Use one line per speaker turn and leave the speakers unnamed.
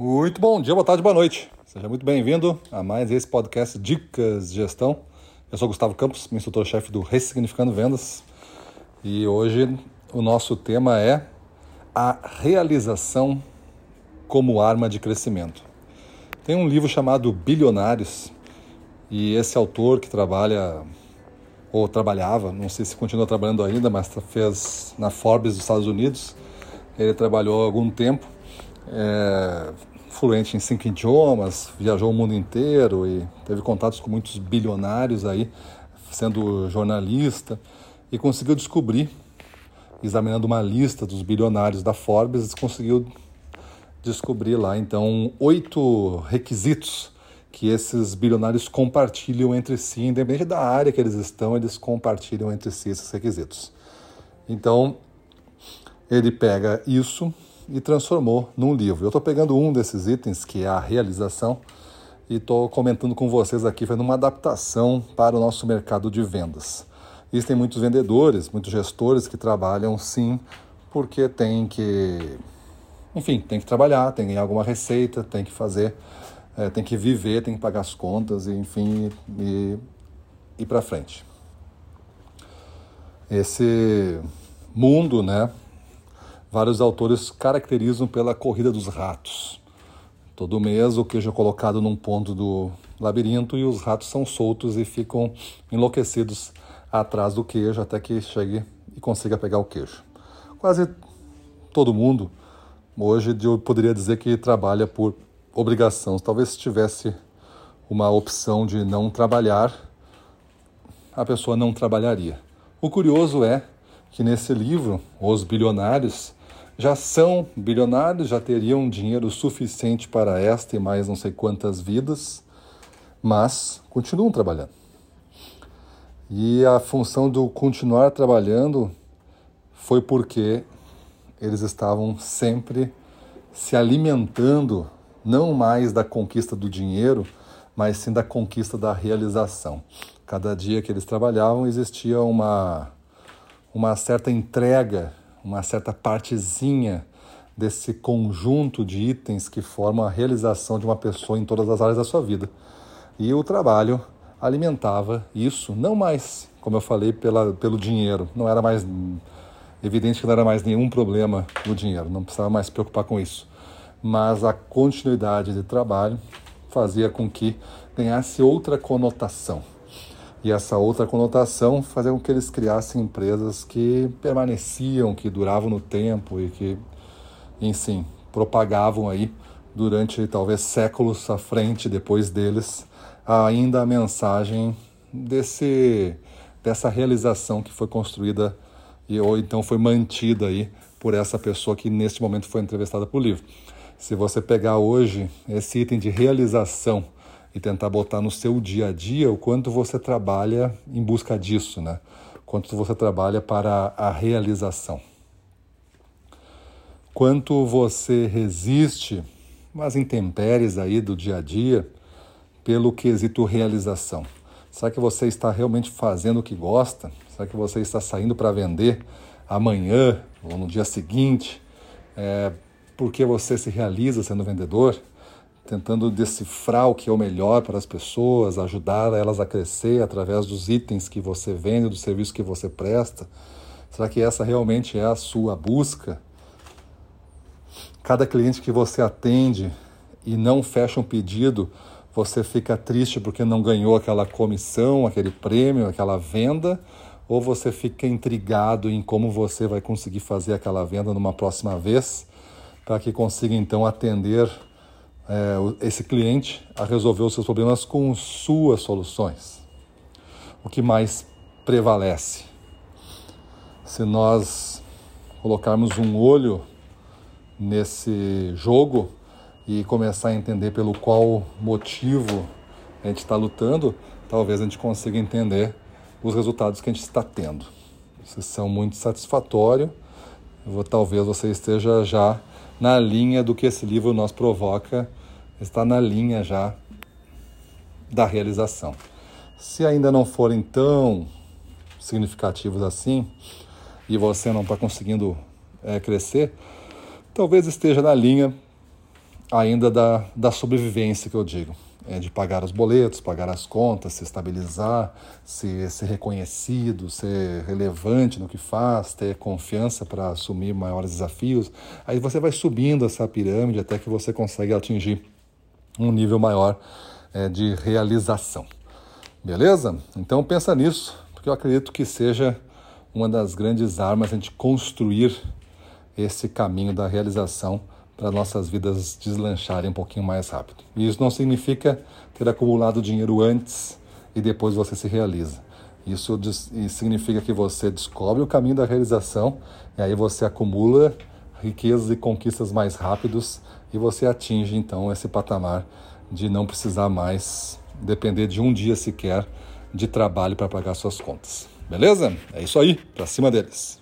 Muito bom dia, boa tarde, boa noite. Seja muito bem-vindo a mais esse podcast Dicas de Gestão. Eu sou Gustavo Campos, instrutor-chefe do Ressignificando Vendas. E hoje o nosso tema é a realização como arma de crescimento. Tem um livro chamado Bilionários e esse autor que trabalha ou trabalhava, não sei se continua trabalhando ainda, mas fez na Forbes dos Estados Unidos. Ele trabalhou algum tempo, é, fluente em cinco idiomas, viajou o mundo inteiro e teve contatos com muitos bilionários aí, sendo jornalista, e conseguiu descobrir, examinando uma lista dos bilionários da Forbes, conseguiu descobrir lá então oito requisitos que esses bilionários compartilham entre si, independente da área que eles estão, eles compartilham entre si esses requisitos. Então, ele pega isso e transformou num livro. Eu estou pegando um desses itens, que é a realização, e estou comentando com vocês aqui, fazendo uma adaptação para o nosso mercado de vendas. Existem muitos vendedores, muitos gestores que trabalham sim, porque tem que, enfim, tem que trabalhar, tem que ganhar alguma receita, tem que fazer é, tem que viver, tem que pagar as contas, e, enfim, e ir para frente. Esse mundo, né? Vários autores caracterizam pela corrida dos ratos. Todo mês o queijo é colocado num ponto do labirinto e os ratos são soltos e ficam enlouquecidos atrás do queijo até que chegue e consiga pegar o queijo. Quase todo mundo hoje eu poderia dizer que trabalha por obrigação. Talvez se tivesse uma opção de não trabalhar, a pessoa não trabalharia. O curioso é que nesse livro, os bilionários já são bilionários, já teriam dinheiro suficiente para esta e mais não sei quantas vidas, mas continuam trabalhando. E a função do continuar trabalhando foi porque eles estavam sempre se alimentando não mais da conquista do dinheiro, mas sim da conquista da realização. Cada dia que eles trabalhavam existia uma, uma certa entrega, uma certa partezinha desse conjunto de itens que formam a realização de uma pessoa em todas as áreas da sua vida. E o trabalho alimentava isso, não mais, como eu falei, pela, pelo dinheiro. Não era mais evidente que não era mais nenhum problema o dinheiro, não precisava mais se preocupar com isso mas a continuidade de trabalho fazia com que ganhasse outra conotação. E essa outra conotação fazia com que eles criassem empresas que permaneciam, que duravam no tempo e que, enfim, propagavam aí durante talvez séculos à frente, depois deles, ainda a mensagem desse, dessa realização que foi construída e ou então foi mantida aí por essa pessoa que neste momento foi entrevistada por livro. Se você pegar hoje esse item de realização e tentar botar no seu dia a dia o quanto você trabalha em busca disso, né? Quanto você trabalha para a realização. Quanto você resiste às intempéries aí do dia a dia pelo quesito realização. Será que você está realmente fazendo o que gosta? Será que você está saindo para vender amanhã ou no dia seguinte? É, porque você se realiza sendo vendedor, tentando decifrar o que é o melhor para as pessoas, ajudar elas a crescer através dos itens que você vende, do serviço que você presta? Será que essa realmente é a sua busca? Cada cliente que você atende e não fecha um pedido, você fica triste porque não ganhou aquela comissão, aquele prêmio, aquela venda, ou você fica intrigado em como você vai conseguir fazer aquela venda numa próxima vez? para que consiga então atender é, esse cliente a resolver os seus problemas com suas soluções. O que mais prevalece? Se nós colocarmos um olho nesse jogo e começar a entender pelo qual motivo a gente está lutando, talvez a gente consiga entender os resultados que a gente está tendo. Se são muito satisfatórios, talvez você esteja já na linha do que esse livro nos provoca, está na linha já da realização. Se ainda não forem tão significativos assim e você não está conseguindo é, crescer, talvez esteja na linha ainda da, da sobrevivência que eu digo. É de pagar os boletos, pagar as contas, se estabilizar, se, ser reconhecido, ser relevante no que faz, ter confiança para assumir maiores desafios. Aí você vai subindo essa pirâmide até que você consegue atingir um nível maior é, de realização. Beleza? Então pensa nisso, porque eu acredito que seja uma das grandes armas a gente construir esse caminho da realização para nossas vidas deslancharem um pouquinho mais rápido. E isso não significa ter acumulado dinheiro antes e depois você se realiza. Isso significa que você descobre o caminho da realização e aí você acumula riquezas e conquistas mais rápidos e você atinge então esse patamar de não precisar mais depender de um dia sequer de trabalho para pagar suas contas. Beleza? É isso aí, para cima deles.